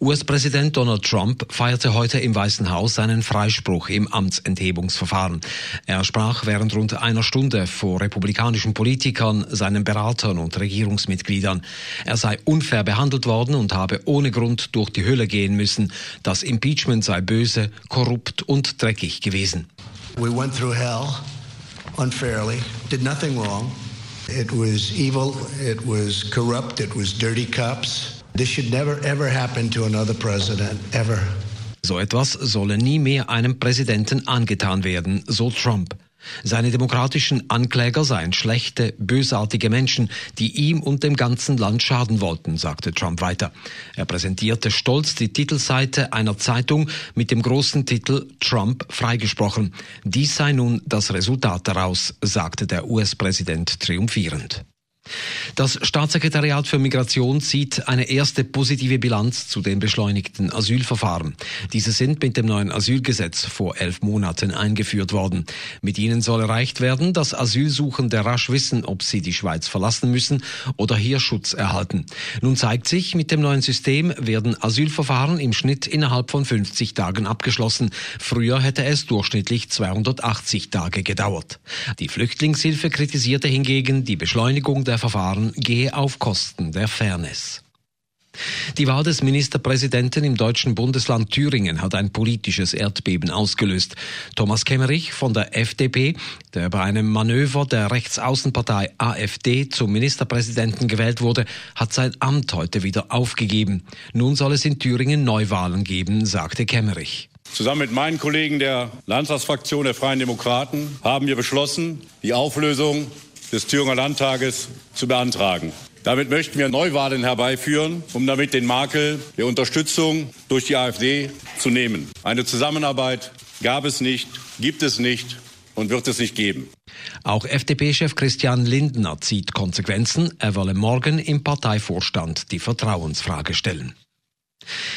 US-Präsident Donald Trump feierte heute im Weißen Haus seinen Freispruch im Amtsenthebungsverfahren. Er sprach während rund einer Stunde vor republikanischen Politikern, seinen Beratern und Regierungsmitgliedern. Er sei unfair behandelt worden und habe ohne Grund durch die Hölle gehen müssen. Das Impeachment sei böse, korrupt und dreckig gewesen. We went through hell unfairly, did nothing wrong. It was evil, it was corrupt, it was dirty cops. This should never ever happen to another president, ever. So etwas solle nie mehr einem Präsidenten angetan werden, so Trump. Seine demokratischen Ankläger seien schlechte, bösartige Menschen, die ihm und dem ganzen Land schaden wollten, sagte Trump weiter. Er präsentierte stolz die Titelseite einer Zeitung mit dem großen Titel Trump freigesprochen. Dies sei nun das Resultat daraus, sagte der US-Präsident triumphierend. Das Staatssekretariat für Migration zieht eine erste positive Bilanz zu den beschleunigten Asylverfahren. Diese sind mit dem neuen Asylgesetz vor elf Monaten eingeführt worden. Mit ihnen soll erreicht werden, dass Asylsuchende rasch wissen, ob sie die Schweiz verlassen müssen oder hier Schutz erhalten. Nun zeigt sich, mit dem neuen System werden Asylverfahren im Schnitt innerhalb von 50 Tagen abgeschlossen. Früher hätte es durchschnittlich 280 Tage gedauert. Die Flüchtlingshilfe kritisierte hingegen die Beschleunigung der der Verfahren gehe auf Kosten der Fairness. Die Wahl des Ministerpräsidenten im deutschen Bundesland Thüringen hat ein politisches Erdbeben ausgelöst. Thomas Kemmerich von der FDP, der bei einem Manöver der Rechtsaußenpartei AfD zum Ministerpräsidenten gewählt wurde, hat sein Amt heute wieder aufgegeben. Nun soll es in Thüringen Neuwahlen geben, sagte Kemmerich. Zusammen mit meinen Kollegen der Landtagsfraktion der Freien Demokraten haben wir beschlossen, die Auflösung des Thüringer Landtages zu beantragen. Damit möchten wir Neuwahlen herbeiführen, um damit den Makel der Unterstützung durch die AfD zu nehmen. Eine Zusammenarbeit gab es nicht, gibt es nicht und wird es nicht geben. Auch FDP-Chef Christian Lindner zieht Konsequenzen. Er wolle morgen im Parteivorstand die Vertrauensfrage stellen.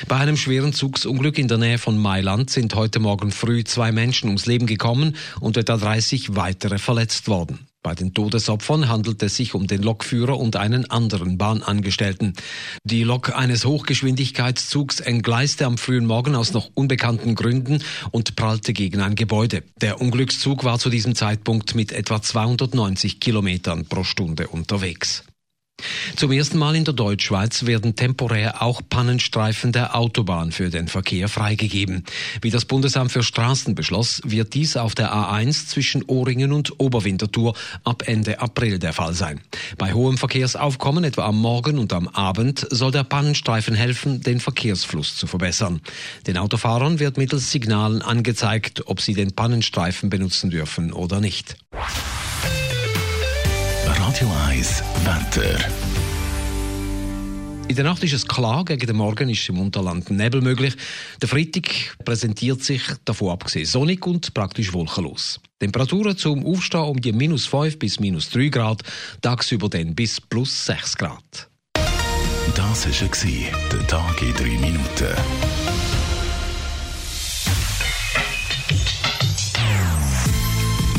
Bei einem schweren Zugsunglück in der Nähe von Mailand sind heute Morgen früh zwei Menschen ums Leben gekommen und etwa 30 weitere verletzt worden. Bei den Todesopfern handelt es sich um den Lokführer und einen anderen Bahnangestellten. Die Lok eines Hochgeschwindigkeitszugs entgleiste am frühen Morgen aus noch unbekannten Gründen und prallte gegen ein Gebäude. Der Unglückszug war zu diesem Zeitpunkt mit etwa 290 Kilometern pro Stunde unterwegs. Zum ersten Mal in der Deutschschweiz werden temporär auch Pannenstreifen der Autobahn für den Verkehr freigegeben. Wie das Bundesamt für Straßen beschloss, wird dies auf der A1 zwischen Ohringen und Oberwinterthur ab Ende April der Fall sein. Bei hohem Verkehrsaufkommen, etwa am Morgen und am Abend, soll der Pannenstreifen helfen, den Verkehrsfluss zu verbessern. Den Autofahrern wird mittels Signalen angezeigt, ob sie den Pannenstreifen benutzen dürfen oder nicht. Radio 1 Wetter. In der Nacht ist es klar, gegen den Morgen ist im Unterland Nebel möglich. Der Freitag präsentiert sich davon abgesehen sonnig und praktisch wolkenlos. Temperaturen zum Aufstehen um die minus 5 bis minus 3 Grad, tagsüber dann bis plus 6 Grad. Das war der Tag in 3 Minuten.